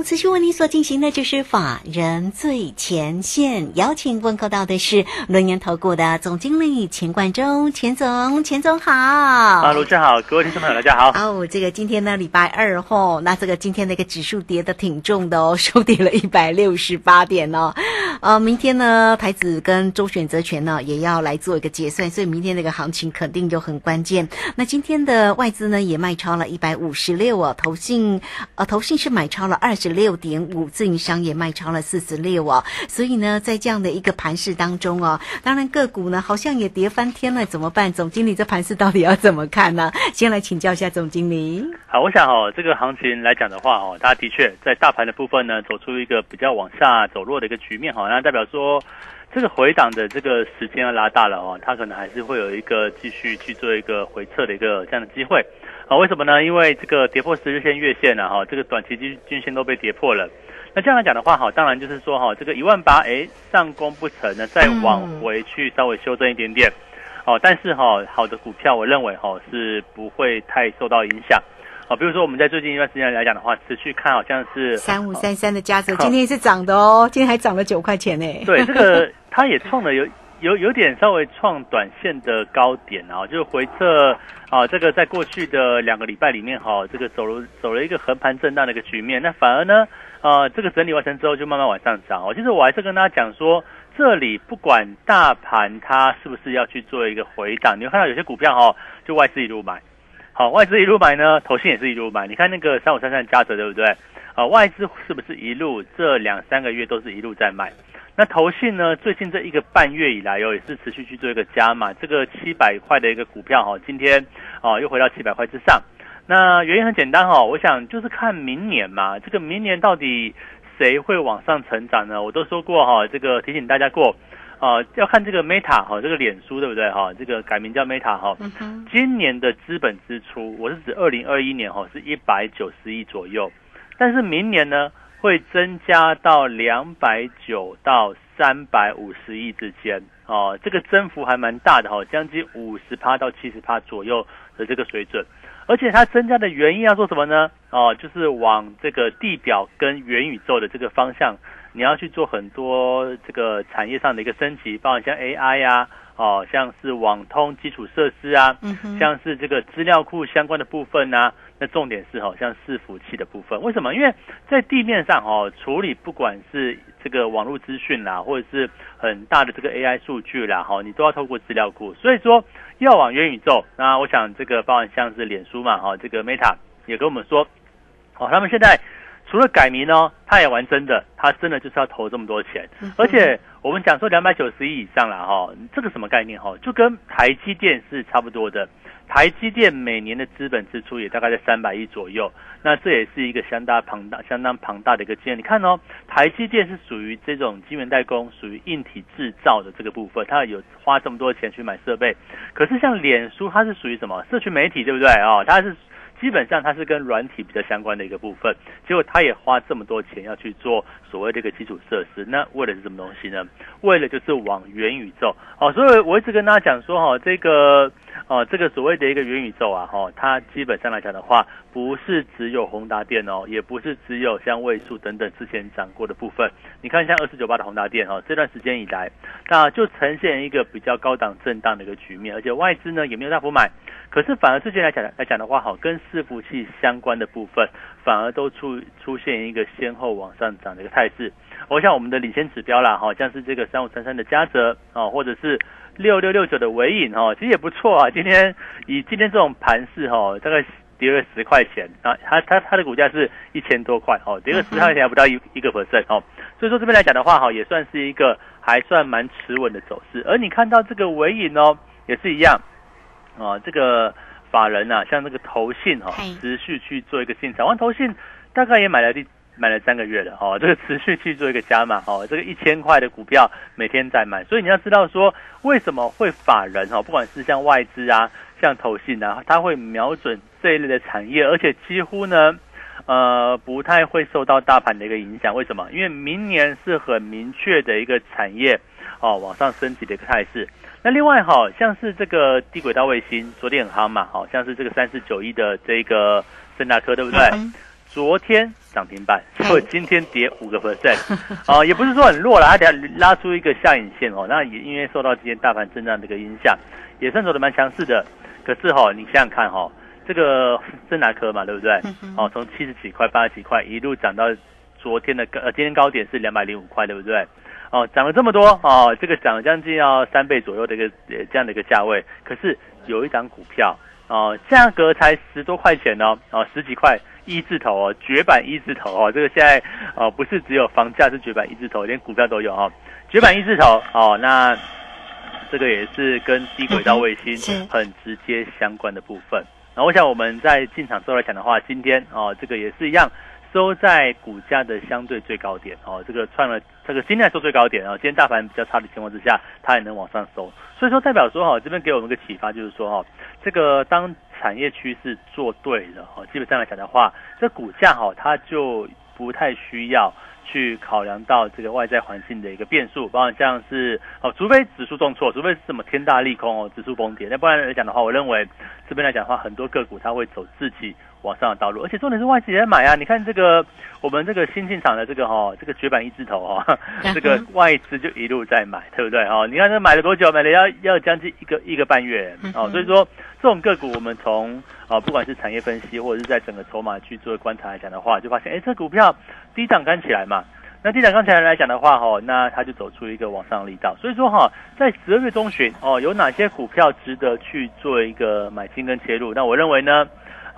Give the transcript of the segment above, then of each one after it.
好，持续为您所进行的就是法人最前线，邀请问候到的是轮研投顾的总经理钱冠中，钱总，钱总好。啊，卢正好，各位听众朋友大家好。哦，这个今天呢礼拜二吼，那这个今天那个指数跌的挺重的哦，收跌了一百六十八点哦。呃，明天呢台子跟周选择权呢也要来做一个结算，所以明天那个行情肯定就很关键。那今天的外资呢也卖超了一百五十六哦，投信呃投信是买超了二十六点五，自营商也卖超了四十六哦。所以呢，在这样的一个盘势当中哦，当然个股呢好像也跌翻天了，怎么办？总经理这盘势到底要怎么看呢？先来请教一下总经理。好，我想哦，这个行情来讲的话哦，它的确在大盘的部分呢，走出一个比较往下走弱的一个局面哈。那代表说，这个回档的这个时间要拉大了哦，它可能还是会有一个继续去做一个回撤的一个这样的机会。啊，为什么呢？因为这个跌破十日线、月线了哈，这个短期均均线都被跌破了。那这样来讲的话，哈，当然就是说哈，这个一万八，哎，上攻不成呢，再往回去稍微修正一点点。哦，但是哈，好的股票，我认为哈是不会太受到影响。啊，比如说我们在最近一段时间来讲的话，持续看好像是三五三三的加折，今天是涨的哦，今天还涨了九块钱呢。对，这个 它也创了有有有点稍微创短线的高点啊，就是回撤啊，这个在过去的两个礼拜里面哈，这个走了走了一个横盘震荡的一个局面，那反而呢，啊，这个整理完成之后就慢慢往上涨哦。其实我还是跟大家讲说，这里不管大盘它是不是要去做一个回档，你会看到有些股票哈，就外资一路买。好，外资一路买呢，投信也是一路买。你看那个三五三三加折，对不对？啊，外资是不是一路这两三个月都是一路在买？那投信呢？最近这一个半月以来哦，也是持续去做一个加码。这个七百块的一个股票哈，今天哦又回到七百块之上。那原因很简单哈，我想就是看明年嘛，这个明年到底谁会往上成长呢？我都说过哈，这个提醒大家过。啊，要看这个 Meta 哈，这个脸书对不对哈？这个改名叫 Meta 哈。今年的资本支出，我是指二零二一年哈，是一百九十亿左右。但是明年呢，会增加到两百九到三百五十亿之间。哦，这个增幅还蛮大的哈，将近五十趴到七十趴左右的这个水准。而且它增加的原因要做什么呢？哦，就是往这个地表跟元宇宙的这个方向。你要去做很多这个产业上的一个升级，包括像 AI 呀，哦，像是网通基础设施啊，嗯像是这个资料库相关的部分呐。那重点是好，像伺服器的部分，为什么？因为在地面上哦，处理不管是这个网络资讯啦，或者是很大的这个 AI 数据啦，哈，你都要透过资料库。所以说要往元宇宙，那我想这个包含像是脸书嘛，哈，这个 Meta 也跟我们说，哦，他们现在。除了改名呢，他也玩真的，他真的就是要投这么多钱，而且我们讲说两百九十亿以上了哈，这个什么概念哈？就跟台积电是差不多的，台积电每年的资本支出也大概在三百亿左右，那这也是一个相当庞大、相当庞大的一个基你看哦，台积电是属于这种晶圆代工、属于硬体制造的这个部分，它有花这么多钱去买设备，可是像脸书，它是属于什么？社群媒体对不对哦？它是。基本上它是跟软体比较相关的一个部分，结果它也花这么多钱要去做所谓这个基础设施，那为了是什么东西呢？为了就是往元宇宙哦，所以我一直跟大家讲说哈，这个哦，这个所谓的一个元宇宙啊哈，它基本上来讲的话，不是只有宏达电哦，也不是只有像位数等等之前讲过的部分。你看像二四九八的宏达电哈，这段时间以来，那就呈现一个比较高档震荡的一个局面，而且外资呢也没有大幅买。可是反而之前来讲来讲的话，好跟伺服器相关的部分，反而都出出现一个先后往上涨的一个态势。我想我们的领先指标啦，哈，像是这个三五三三的嘉泽啊，或者是六六六九的尾影哈，其实也不错啊。今天以今天这种盘势哈，大概跌了十块钱啊，它它它的股价是一千多块哦，跌了十块钱还不到一一个 percent 哦。所以说这边来讲的话，哈，也算是一个还算蛮持稳的走势。而你看到这个尾影哦，也是一样。啊，这个法人呐，像这个投信哈，持续去做一个进场，完投信大概也买了第买了三个月了哦，这个持续去做一个加码哦，这个一千块的股票每天在买，所以你要知道说为什么会法人哦，不管是像外资啊，像投信啊，他会瞄准这一类的产业，而且几乎呢。呃，不太会受到大盘的一个影响，为什么？因为明年是很明确的一个产业哦，往上升级的一个态势。那另外哈，像是这个低轨道卫星，昨天很夯嘛，好像是这个三四九一的这个森达科，对不对？昨天涨停板，结果今天跌五个 percent，啊，也不是说很弱了，它等下拉出一个下影线哦，那也因为受到今天大盘震荡的一个影响，也算走的蛮强势的。可是哈，你想想看哈。这个森达科嘛，对不对？哦，从七十几块、八十几块一路涨到昨天的高，呃，今天高点是两百零五块，对不对？哦，涨了这么多哦，这个涨了将近要三倍左右的一个这样的一个价位。可是有一张股票哦，价格才十多块钱哦，哦，十几块一字头哦，绝版一字头哦，这个现在哦不是只有房价是绝版一字头，连股票都有哦，绝版一字头哦，那这个也是跟低轨道卫星很直接相关的部分。那我想我们在进场之后来讲的话，今天哦，这个也是一样，收在股价的相对最高点哦，这个创了这个今天收最高点哦，今天大盘比较差的情况之下，它也能往上收，所以说代表说哈，这边给我们个启发就是说哈，这个当产业趋势做对了哦，基本上来讲的话，这股价哈它就不太需要。去考量到这个外在环境的一个变数，包括像是哦，除非指数重挫，除非是什么天大利空哦，指数崩跌，那不然来讲的话，我认为这边来讲的话，很多个股它会走自己往上的道路，而且重点是外资也在买啊。你看这个我们这个新进场的这个哈，这个绝版一字头哈，这个外资就一路在买，对不对哦？你看这买了多久？买了要要将近一个一个半月哦，所以说这种个股我们从啊不管是产业分析或者是在整个筹码去做观察来讲的话，就发现哎，这股票低涨刚起来嘛。那地产刚才来讲的话，哈，那它就走出一个往上力道。所以说，哈，在十二月中旬，哦，有哪些股票值得去做一个买进跟切入？那我认为呢，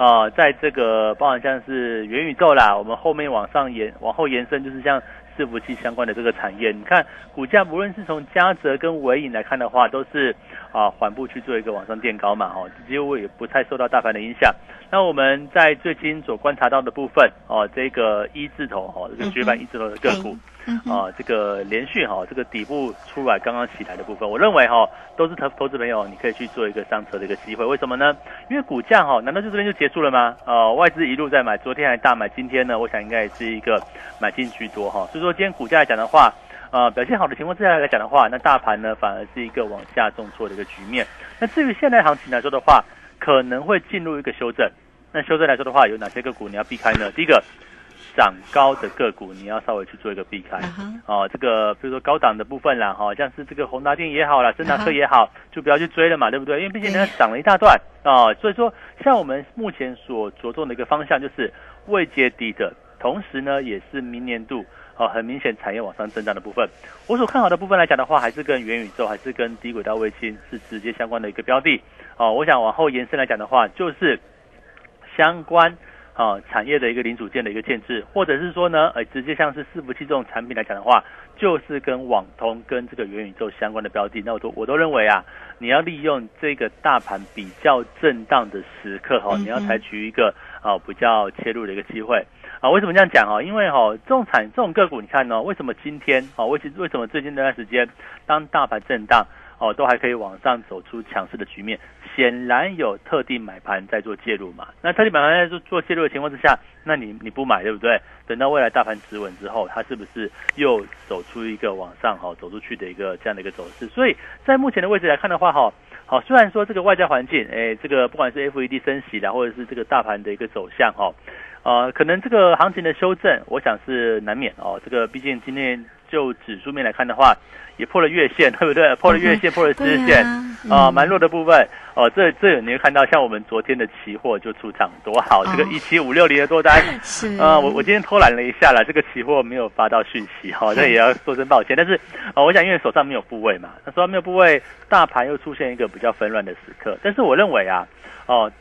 啊，在这个包含像是元宇宙啦，我们后面往上延往后延伸，就是像伺服器相关的这个产业。你看股价，不论是从嘉泽跟伟影来看的话，都是啊缓步去做一个往上垫高嘛，哈，几乎也不太受到大盘的影响。那我们在最近所观察到的部分哦，这个一字头哈，这个绝版一字头的个股啊，这个连续哈，这个底部出来刚刚起来的部分，我认为哈，都是投投资朋友你可以去做一个上车的一个机会。为什么呢？因为股价哈，难道就这边就结束了吗？呃，外资一路在买，昨天还大买，今天呢，我想应该也是一个买进居多哈。所以说今天股价来讲的话，呃，表现好的情况之下来讲的话，那大盘呢反而是一个往下重挫的一个局面。那至于现在行情来说的话，可能会进入一个修正，那修正来说的话，有哪些个股你要避开呢？第一个，涨高的个股你要稍微去做一个避开，哦，这个比如说高档的部分啦，哈，像是这个宏达电也好啦，森达科也好，就不要去追了嘛，对不对？因为毕竟人家涨了一大段啊，所以说像我们目前所着重的一个方向就是未接低的，同时呢，也是明年度。哦，很明显产业往上增长的部分，我所看好的部分来讲的话，还是跟元宇宙，还是跟低轨道卫星是直接相关的一个标的。哦，我想往后延伸来讲的话，就是相关啊产业的一个零组件的一个建制，或者是说呢，呃，直接像是伺服器这种产品来讲的话，就是跟网通跟这个元宇宙相关的标的。那我都我都认为啊，你要利用这个大盘比较震荡的时刻哈，你要采取一个啊比较切入的一个机会。啊，为什么这样讲哦？因为哈，这种产这种个股，你看呢，为什么今天啊，为为什么最近这段时间，当大盘震荡哦，都还可以往上走出强势的局面？显然有特定买盘在做介入嘛。那特定买盘在做做介入的情况之下，那你你不买对不对？等到未来大盘止稳之后，它是不是又走出一个往上哈走出去的一个这样的一个走势？所以在目前的位置来看的话哈，好，虽然说这个外在环境，哎，这个不管是 FED 升息的，或者是这个大盘的一个走向哈。呃，可能这个行情的修正，我想是难免哦。这个毕竟今天就指数面来看的话，也破了月线，对不对？破了月线，破了支线，啊，蛮弱的部分。哦，这这你会看到，像我们昨天的期货就出场多好，这个一七五六零的多单。是啊，我我今天偷懒了一下了，这个期货没有发到讯息哈，那也要说声抱歉。但是啊，我想因为手上没有部位嘛，那手上没有部位，大盘又出现一个比较纷乱的时刻。但是我认为啊，哦，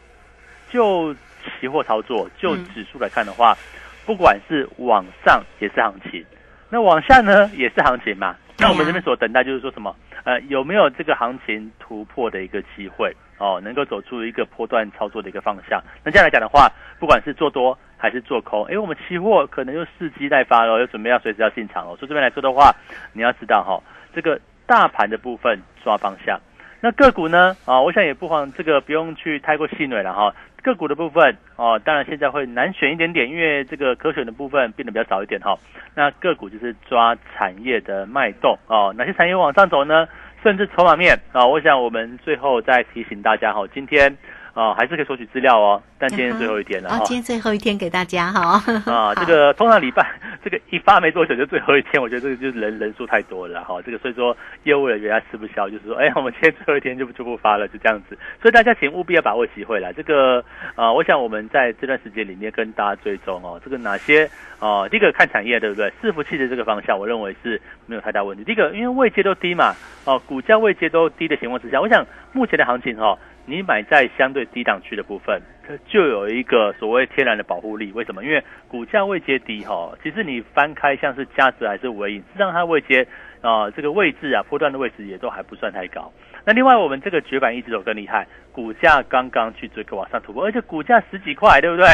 就。期货操作就指数来看的话，不管是往上也是行情，那往下呢也是行情嘛。那我们这边所等待就是说什么？呃，有没有这个行情突破的一个机会？哦，能够走出一个波段操作的一个方向。那这样来讲的话，不管是做多还是做空？哎，我们期货可能又伺机待发了，又准备要随时要进场了。所以这边来说的话，你要知道哈，这个大盘的部分抓方向，那个股呢啊，我想也不妨这个不用去太过细馁了哈。个股的部分哦，当然现在会难选一点点，因为这个可选的部分变得比较少一点哈。那个股就是抓产业的脉动哦，哪些产业往上走呢？甚至筹码面啊，我想我们最后再提醒大家哈，今天。啊，还是可以索取资料哦，但今天最后一天了哦。今天最后一天给大家哈。啊，这个通常礼拜 这个一发没多久就最后一天，我觉得这个就是人人数太多了哈。这个所以说业务人员他吃不消，就是说，哎，我们今天最后一天就就不发了，就这样子。所以大家请务必要把握机会了。这个啊，我想我们在这段时间里面跟大家追踪哦，这个哪些啊？第一个看产业对不对？伺服器的这个方向，我认为是没有太大问题。第一个，因为位阶都低嘛，哦，股价位阶都低的情况之下，我想目前的行情哈。你买在相对低档区的部分，它就有一个所谓天然的保护力。为什么？因为股价位阶低哈，其实你翻开像是价值还是尾影，实际上它位阶啊这个位置啊波段的位置也都还不算太高。那另外我们这个绝版一直都更厉害，股价刚刚去追个往上突破，而且股价十几块，对不对？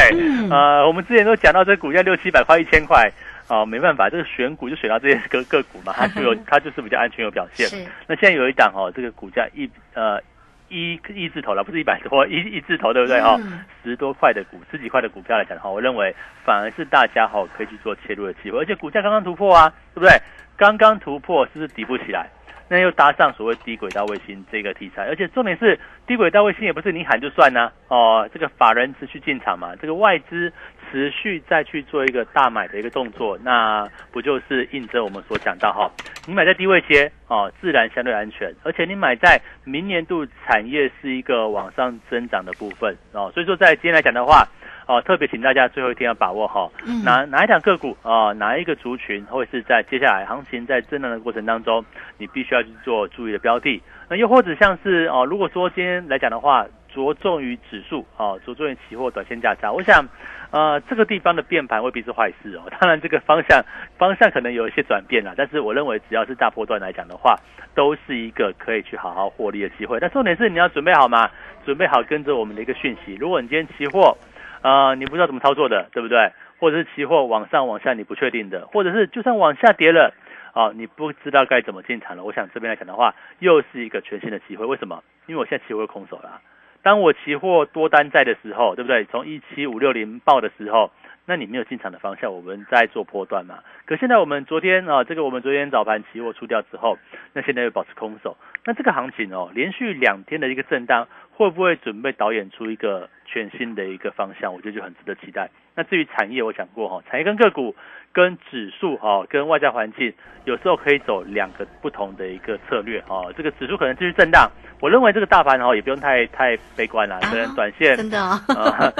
呃，我们之前都讲到这股价六七百块、一千块啊，没办法，这个选股就选到这些个个股嘛，它就有 它就是比较安全有表现。那现在有一档哦，这个股价一呃。一一字头了，不是一百多，一一字头，对不对哈？十多块的股，十几块的股票来讲的话，我认为反而是大家哈可以去做切入的机会，而且股价刚刚突破啊，对不对？刚刚突破，是不是底部起来？那又搭上所谓低轨道卫星这个题材，而且重点是低轨道卫星也不是你喊就算呢，哦，这个法人持续进场嘛，这个外资持续再去做一个大买的一个动作，那不就是印证我们所讲到哈，你买在低位接哦，自然相对安全，而且你买在明年度产业是一个往上增长的部分哦，所以说在今天来讲的话。哦，特别请大家最后一天要把握好，哪哪一档个股啊，哪一个族群，或者是在接下来行情在震荡的过程当中，你必须要去做注意的标的。那又或者像是哦，如果说今天来讲的话，着重于指数哦，着重于期货短线价差，我想呃这个地方的变盘未必是坏事哦。当然这个方向方向可能有一些转变了，但是我认为只要是大波段来讲的话，都是一个可以去好好获利的机会。但重点是你要准备好吗？准备好跟着我们的一个讯息。如果你今天期货。啊，你不知道怎么操作的，对不对？或者是期货往上往下你不确定的，或者是就算往下跌了，啊，你不知道该怎么进场了。我想这边来讲的话，又是一个全新的机会。为什么？因为我现在期货空手了。当我期货多单在的时候，对不对？从一七五六零报的时候，那你没有进场的方向，我们在做波段嘛。可现在我们昨天啊，这个我们昨天早盘期货出掉之后，那现在又保持空手。那这个行情哦，连续两天的一个震荡。会不会准备导演出一个全新的一个方向？我觉得就很值得期待。那至于产业，我讲过哈，产业跟个股、跟指数哈、跟外在环境，有时候可以走两个不同的一个策略哈。这个指数可能继续震荡，我认为这个大盘哈也不用太太悲观了，可能短线真的啊，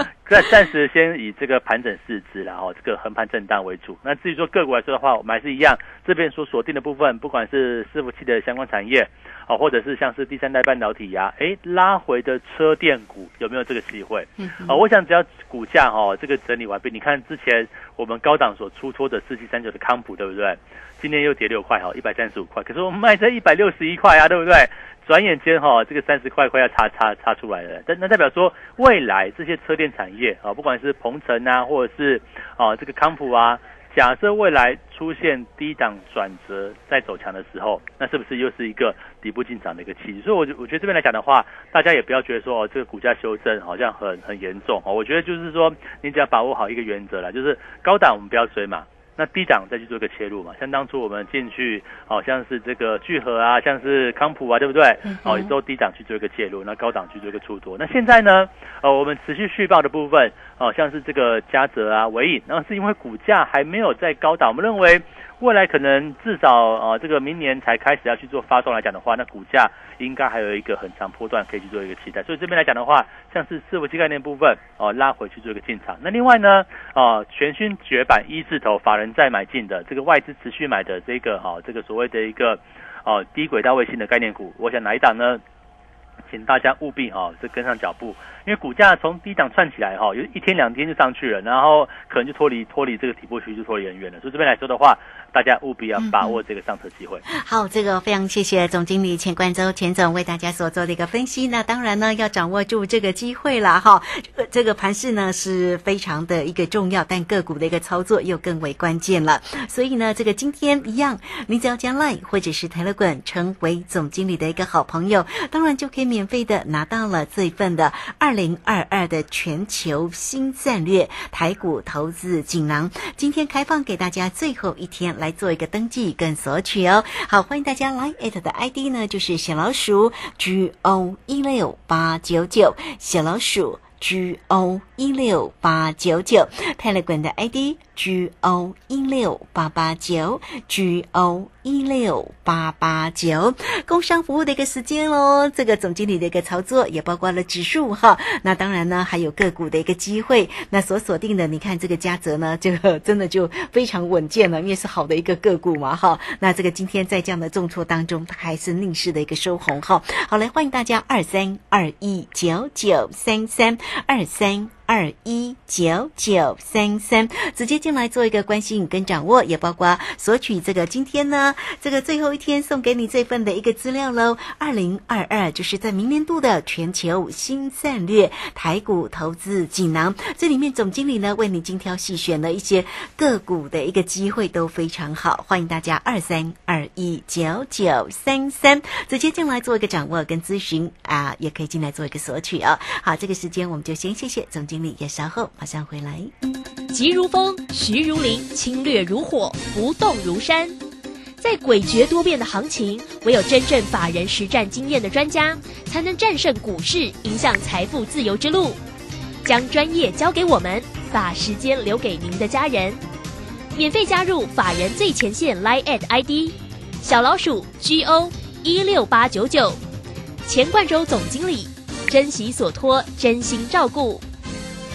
暂暂时先以这个盘整市值然后这个横盘震荡为主。那至于说个股来说的话，我们还是一样，这边所锁定的部分，不管是伺服器的相关产业。哦，或者是像是第三代半导体呀，哎，拉回的车电股有没有这个机会？嗯，啊，我想只要股价哈这个整理完毕，你看之前我们高档所出脱的四七三九的康普，对不对？今天又跌六块哈，一百三十五块，可是我们卖在一百六十一块啊，对不对？转眼间哈，这个三十块快要差差差出来了，但那代表说未来这些车电产业啊，不管是鹏程啊，或者是啊这个康普啊。假设未来出现低档转折再走强的时候，那是不是又是一个底部进场的一个契机？所以，我我觉得这边来讲的话，大家也不要觉得说哦，这个股价修正好像很很严重哦。我觉得就是说，你只要把握好一个原则啦，就是高档我们不要追嘛。那低档再去做一个切入嘛，像当初我们进去，好像是这个聚合啊，像是康普啊，对不对？哦，也都低档去做一个介入，那高档去做一个出多。那现在呢，呃，我们持续续报的部分，哦，像是这个嘉泽啊、伟影，那是因为股价还没有在高档，我们认为。未来可能至少呃，这个明年才开始要去做发送来讲的话，那股价应该还有一个很长波段可以去做一个期待。所以这边来讲的话，像是伺服器概念部分哦，拉回去做一个进场。那另外呢，哦，全新绝版一字头法人在买进的这个外资持续买的这个哈，这个所谓的一个哦低轨道卫星的概念股，我想哪一档呢？请大家务必哈，这跟上脚步，因为股价从低档窜起来哈，有一天两天就上去了，然后可能就脱离脱离这个底部区就脱离很远了。所以这边来说的话，大。家务必要把握这个上车机会。好，这个非常谢谢总经理钱冠洲钱总为大家所做的一个分析。那当然呢，要掌握住这个机会了哈。这个这个盘势呢是非常的一个重要，但个股的一个操作又更为关键了。所以呢，这个今天一样，你只要将 Line 或者是台乐滚成为总经理的一个好朋友，当然就可以免费的拿到了这一份的二零二二的全球新战略台股投资锦囊。今天开放给大家最后一天来做一个登记跟索取哦。好，欢迎大家来 at 的 ID 呢，就是小老鼠 G O 一六八九九，小老鼠 G O 一六八九九，泰勒管的 ID G O 一六八八九 G O 一六八八九，工商服务的一个时间喽。这个总经理的一个操作也包括了指数哈，那当然呢还有个股的一个机会。那所锁定的，你看这个嘉泽呢，这个 真的就非常稳健了，因为是好的一个个股嘛哈。那这个今天在这样的重挫当中，它还是逆势的一个收红哈。好，来欢迎大家二三二一九九三三二三。二一九九三三，直接进来做一个关心跟掌握，也包括索取这个今天呢这个最后一天送给你这份的一个资料喽。二零二二就是在明年度的全球新战略台股投资锦囊，这里面总经理呢为你精挑细选了一些个股的一个机会都非常好，欢迎大家二三二一九九三三。直接进来做一个掌握跟咨询啊，也可以进来做一个索取啊。好，这个时间我们就先谢谢总经理。也稍后马上回来。急如风，徐如林，侵略如火，不动如山。在诡谲多变的行情，唯有真正法人实战经验的专家，才能战胜股市，迎向财富自由之路。将专业交给我们，把时间留给您的家人。免费加入法人最前线 Line at ID 小老鼠 G O 一六八九九，钱冠洲总经理，珍惜所托，真心照顾。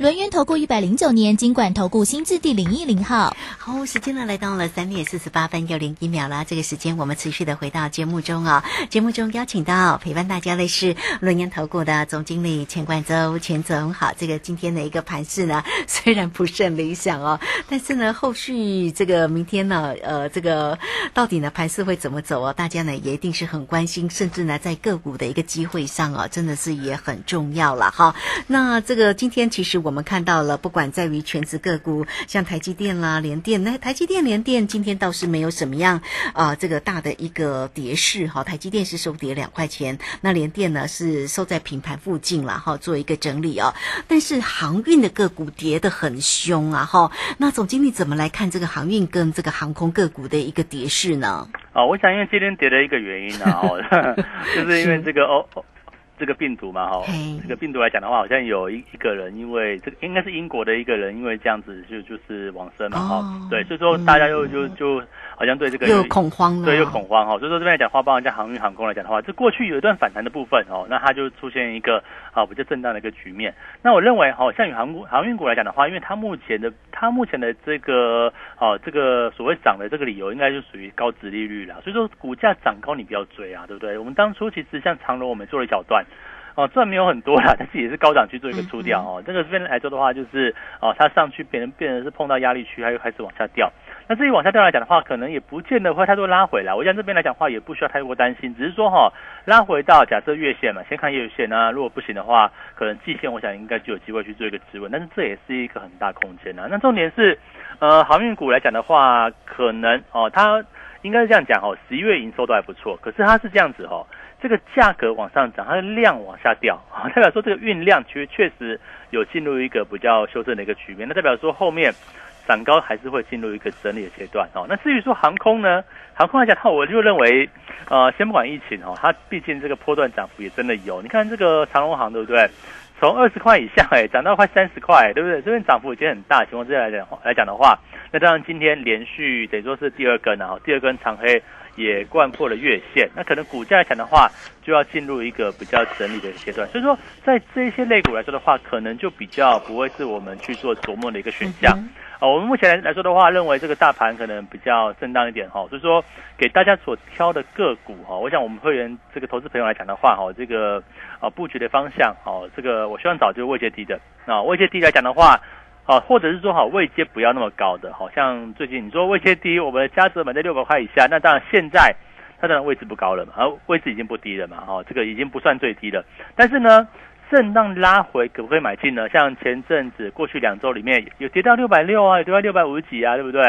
轮源投顾一百零九年金管投顾新字第零一零号，好，时间呢来到了三点四十八分又零一秒了。这个时间我们持续的回到节目中啊，节目中邀请到陪伴大家的是轮源投顾的总经理钱冠洲钱总。好，这个今天的一个盘势呢，虽然不甚理想哦，但是呢，后续这个明天呢，呃，这个到底呢盘势会怎么走啊？大家呢也一定是很关心，甚至呢在个股的一个机会上啊，真的是也很重要了哈。那这个今天其实我。我们看到了，不管在于全职个股，像台积电啦、联电，那台积电、联电今天倒是没有什么样啊，这个大的一个跌势哈。台积电是收跌两块钱，那联电呢是收在平盘附近了哈，做一个整理哦。但是航运的个股跌得很凶啊哈。那总经理怎么来看这个航运跟这个航空个股的一个跌势呢？啊，我想因为今天跌的一个原因呢，哦，就是因为这个哦。这个病毒嘛，哈，这个病毒来讲的话，好像有一一个人，因为这个应该是英国的一个人，因为这样子就就是往生嘛，哈，对，所以说大家又就就好像对这个又恐慌了，对，又恐慌哈，所以说这边来讲话，包括像航运航空来讲的话，这过去有一段反弹的部分哦，那它就出现一个啊比较震荡的一个局面。那我认为哈，像与航空航运股来讲的话，因为它目前的它目前的这个哦这个所谓涨的这个理由，应该就属于高值利率了，所以说股价涨高你不要追啊，对不对？我们当初其实像长隆，我们做了一小段。哦，这没有很多啦，但是也是高档去做一个出掉哦。这个这边来说的话，就是哦，它上去变成变成是碰到压力区，它又开始往下掉。那至于往下掉来讲的话，可能也不见得会太多拉回来。我想这边来讲的话，也不需要太过担心，只是说哈，拉回到假设月线嘛，先看月线呢。如果不行的话，可能季线，我想应该就有机会去做一个止稳。但是这也是一个很大空间啊。那重点是，呃，航运股来讲的话，可能哦，它应该是这样讲哦，十一月营收都还不错，可是它是这样子哦。这个价格往上涨，它的量往下掉啊，代表说这个运量确确实有进入一个比较修正的一个局面。那代表说后面涨高还是会进入一个整理的阶段哦。那至于说航空呢，航空来讲，我就认为，呃，先不管疫情哦，它毕竟这个波段涨幅也真的有。你看这个长龙航对不对？从二十块以下哎，涨到快三十块，对不对？这边涨幅已经很大情况之下来讲来讲的话，那当然今天连续等于说是第二根啊，第二根长黑也贯破了月线，那可能股价来讲的话，就要进入一个比较整理的阶段。所以说，在这些类股来说的话，可能就比较不会是我们去做琢磨的一个选项。啊，我们目前来来说的话，认为这个大盘可能比较震荡一点哈，所以说给大家所挑的个股哈，我想我们会员这个投资朋友来讲的话哈，这个啊布局的方向哦，这个我希望找就是位阶低的啊，位阶低来讲的话，啊或者是说好位阶不要那么高的，好像最近你说位阶低，我们的嘉泽买在六百块以下，那当然现在它当然位置不高了嘛，而位置已经不低了嘛，哈，这个已经不算最低了，但是呢。震荡拉回可不可以买进呢？像前阵子过去两周里面有跌到六百六啊，跌到六百五十几啊，对不对？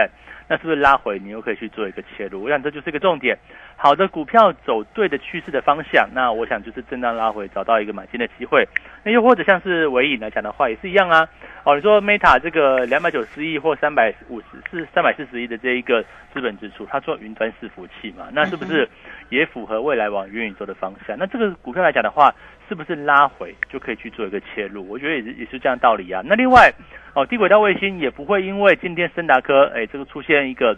那是不是拉回你又可以去做一个切入？我想这就是一个重点。好的股票走对的趋势的方向，那我想就是震荡拉回找到一个买进的机会。那又或者像是尾影来讲的话，也是一样啊。哦，你说 Meta 这个两百九十亿或三百五十是三百四十亿的这一个资本支出，它做云端伺服器嘛，那是不是也符合未来往元宇宙的方向？那这个股票来讲的话。是不是拉回就可以去做一个切入？我觉得也是也是这样道理啊。那另外哦，低轨道卫星也不会因为今天森达科哎这个出现一个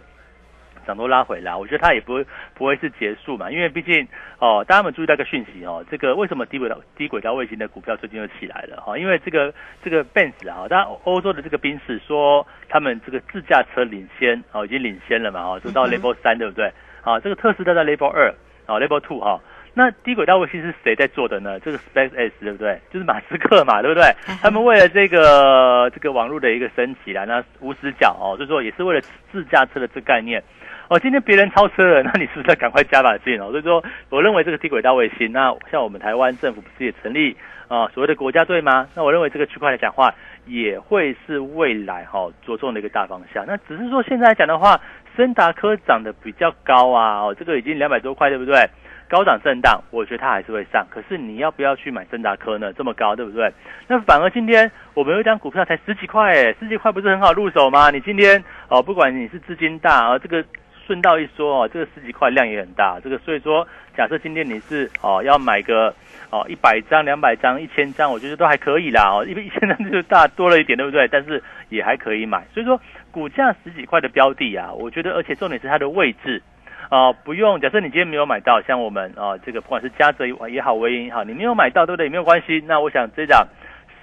涨多拉回来，我觉得它也不会不会是结束嘛。因为毕竟哦，大家们注意到一个讯息哦，这个为什么低轨道低轨道卫星的股票最近又起来了哈？因为这个这个 Benz 啊，当然欧洲的这个宾士说他们这个自驾车领先哦，已经领先了嘛哦，就到 Level 三对不对？啊，这个特斯拉在 Level 二啊，Level two 哈。那低轨道卫星是谁在做的呢？这个 SpaceX 对不对？就是马斯克嘛，对不对？他们为了这个这个网络的一个升级啦，那无死角哦，就是说也是为了自驾车的这概念哦。今天别人超车了，那你是不是要赶快加把劲哦？所以说，我认为这个低轨道卫星，那像我们台湾政府不是也成立啊所谓的国家队吗？那我认为这个区块来讲话，也会是未来哈着重的一个大方向。那只是说现在来讲的话，森达科涨得比较高啊，哦，这个已经两百多块，对不对？高涨震荡，我觉得它还是会上。可是你要不要去买森达科呢？这么高，对不对？那反而今天我们有一张股票才十几块，哎，十几块不是很好入手吗？你今天哦，不管你是资金大啊，这个顺道一说哦，这个十几块量也很大。这个所以说，假设今天你是哦要买个哦一百张、两百张、一千张，我觉得都还可以啦。哦，因为一千张就是大多了一点，对不对？但是也还可以买。所以说，股价十几块的标的啊，我觉得，而且重点是它的位置。啊，不用。假设你今天没有买到，像我们啊，这个不管是嘉泽也好，微银也好，你没有买到，对不对？也没有关系。那我想这档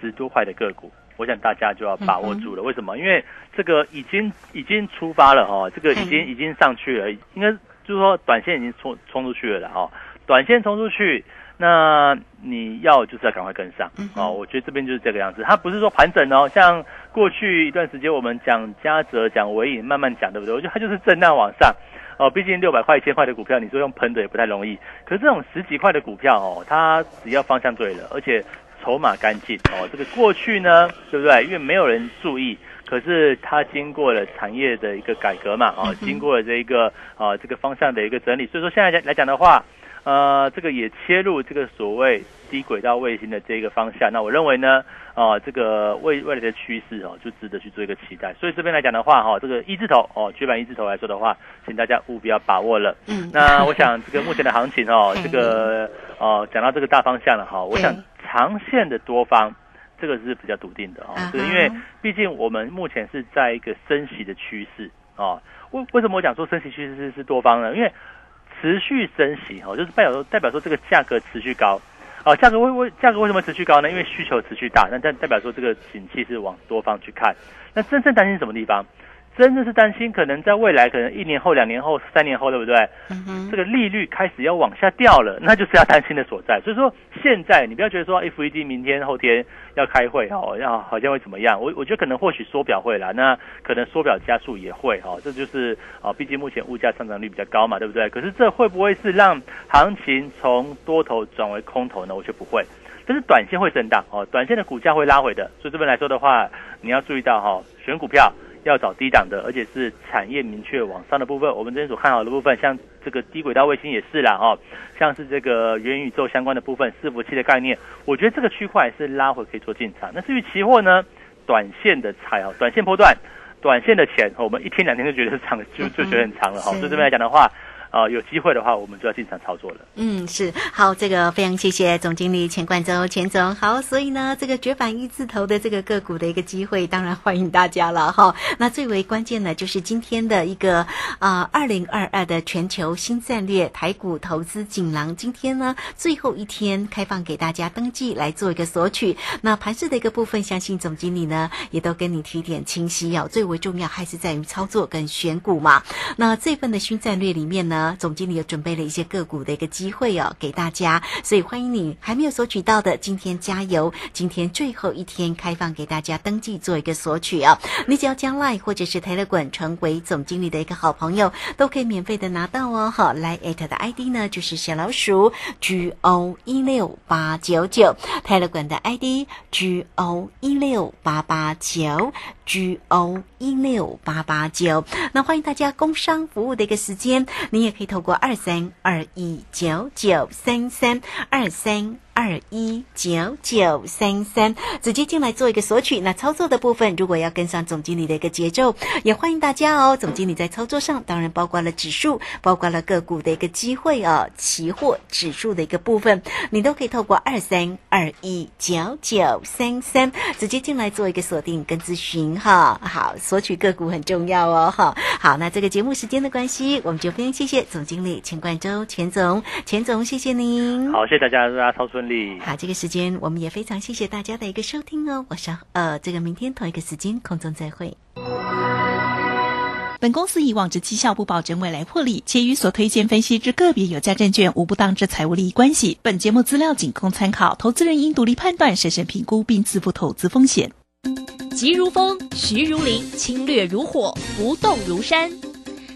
十多块的个股，我想大家就要把握住了。为什么？因为这个已经已经出发了哈，这个已经已经上去了，应该就是说短线已经冲冲出去了的哈。短线冲出去，那你要就是要赶快跟上哦。我觉得这边就是这个样子，它不是说盘整哦。像过去一段时间我们讲嘉泽、讲微影，慢慢讲，对不对？我觉得它就是震荡往上。哦，毕竟六百块、一千块的股票，你说用喷的也不太容易。可是这种十几块的股票哦，它只要方向对了，而且筹码干净哦，这个过去呢，对不对？因为没有人注意，可是它经过了产业的一个改革嘛，哦，经过了这一个啊这个方向的一个整理，所以说现在来来讲的话。呃，这个也切入这个所谓低轨道卫星的这个方向，那我认为呢，啊，这个未未来的趋势哦，就值得去做一个期待。所以这边来讲的话，哈，这个一字头哦，绝版一字头来说的话，请大家务必要把握了。嗯，那我想这个目前的行情哦，这个哦，讲到这个大方向了哈，我想长线的多方这个是比较笃定的哦，是因为毕竟我们目前是在一个升息的趋势啊。为为什么我讲说升息趋势是是多方呢？因为持续升息哦，就是代表说代表说这个价格持续高，啊，价格为为价格为什么持续高呢？因为需求持续大，那代代表说这个景气是往多方去看。那真正担心什么地方？真的是担心，可能在未来，可能一年后、两年后、三年后，对不对？这个利率开始要往下掉了，那就是要担心的所在。所以说，现在你不要觉得说 FED 明天、后天要开会哦，要好像会怎么样？我我觉得可能或许缩表会啦，那可能缩表加速也会哦。这就是啊，毕竟目前物价上涨率比较高嘛，对不对？可是这会不会是让行情从多头转为空头呢？我觉得不会。但是短线会震荡哦，短线的股价会拉回的。所以这边来说的话，你要注意到哈，选股票。要找低档的，而且是产业明确往上的部分。我们之前所看好的部分，像这个低轨道卫星也是啦，哦，像是这个元宇宙相关的部分，伺服器的概念，我觉得这个区块是拉回可以做进场。那至于期货呢，短线的菜哦，短线波段，短线的钱，我们一天两天就觉得是长，就就觉得很长了哈。所以这边来讲的话。啊，有机会的话，我们就要进场操作了。嗯，是好，这个非常谢谢总经理钱冠洲钱总。好，所以呢，这个绝版一字头的这个个股的一个机会，当然欢迎大家了哈。那最为关键的，就是今天的一个啊，二零二二的全球新战略台股投资锦囊，今天呢最后一天开放给大家登记来做一个索取。那盘市的一个部分，相信总经理呢也都跟你提点清晰哦。最为重要还是在于操作跟选股嘛。那这份的新战略里面呢。总经理有准备了一些个股的一个机会哦，给大家，所以欢迎你还没有索取到的，今天加油！今天最后一天开放给大家登记做一个索取哦，你只要将来或者是 Telegram 成为总经理的一个好朋友，都可以免费的拿到哦。好，来艾特的 ID 呢就是小老鼠 G O 一六八九九，Telegram 的 ID G O 一六八八九。G O 一六八八九，那欢迎大家工商服务的一个时间，你也可以透过二三二一九九三三二三。二一九九三三，直接进来做一个索取。那操作的部分，如果要跟上总经理的一个节奏，也欢迎大家哦。总经理在操作上，当然包括了指数，包括了个股的一个机会哦，期货指数的一个部分，你都可以透过二三二一九九三三直接进来做一个锁定跟咨询哈。好，索取个股很重要哦哈。好，那这个节目时间的关系，我们就非常谢谢总经理钱冠洲钱总，钱总谢谢您。好，谢谢大家，大家操作。好，这个时间我们也非常谢谢大家的一个收听哦。我上呃，这个明天同一个时间空中再会。本公司以往之绩效不保证未来获利，且与所推荐分析之个别有价证券无不当之财务利益关系。本节目资料仅供参考，投资人应独立判断、审慎评估并自负投资风险。急如风，徐如林，侵略如火，不动如山。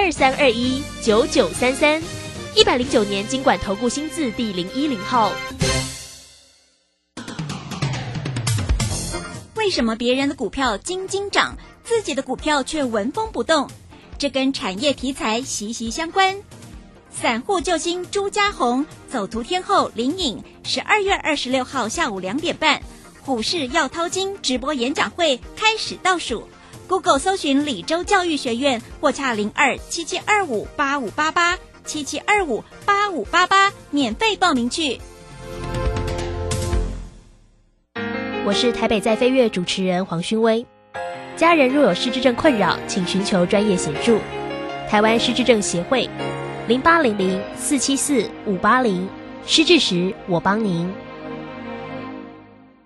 二三二一九九三三，一百零九年经管投顾新字第零一零号。为什么别人的股票斤斤涨，自己的股票却纹风不动？这跟产业题材息息相关。散户救星朱家红走图天后林颖，十二月二十六号下午两点半，股市要掏金直播演讲会开始倒数。Google 搜寻李州教育学院，或洽零二七七二五八五八八七七二五八五八八，免费报名去。我是台北在飞跃主持人黄勋威。家人若有失智症困扰，请寻求专业协助。台湾失智症协会零八零零四七四五八零，失智时我帮您。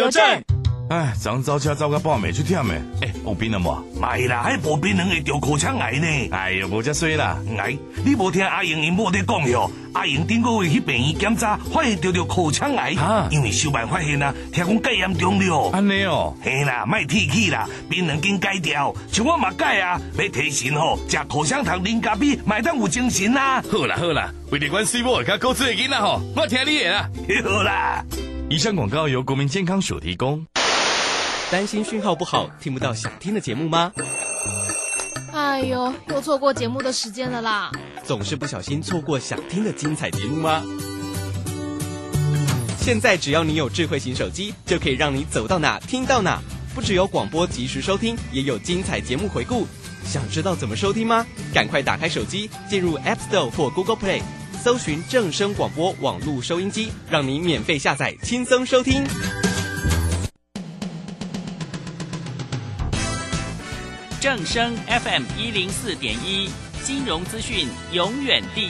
邮政。哎，早早车走到半暝出忝的，哎，有病了无？没啦，还无病人会得口腔癌呢。哎呦，无遮衰啦！哎，你无听阿英因某在讲哟？阿英顶个月去病院检查，发现得着口腔癌，因为小办发现啊，听讲戒严重了。安尼哦，嘿啦，卖提起啦，病人经戒掉，像我嘛戒啊，要提神吼，食口香糖、零咖啡，买当有精神啦。好啦好啦，为了关心我，甲高子的囡仔吼，我听你的啦。好啦。以上广告由国民健康署提供。担心讯号不好，听不到想听的节目吗？哎呦，又错过节目的时间了啦！总是不小心错过想听的精彩节目吗？现在只要你有智慧型手机，就可以让你走到哪听到哪。不只有广播及时收听，也有精彩节目回顾。想知道怎么收听吗？赶快打开手机，进入 App Store 或 Google Play。搜寻正声广播网络收音机，让您免费下载，轻松收听。正声 FM 一零四点一，金融资讯永远第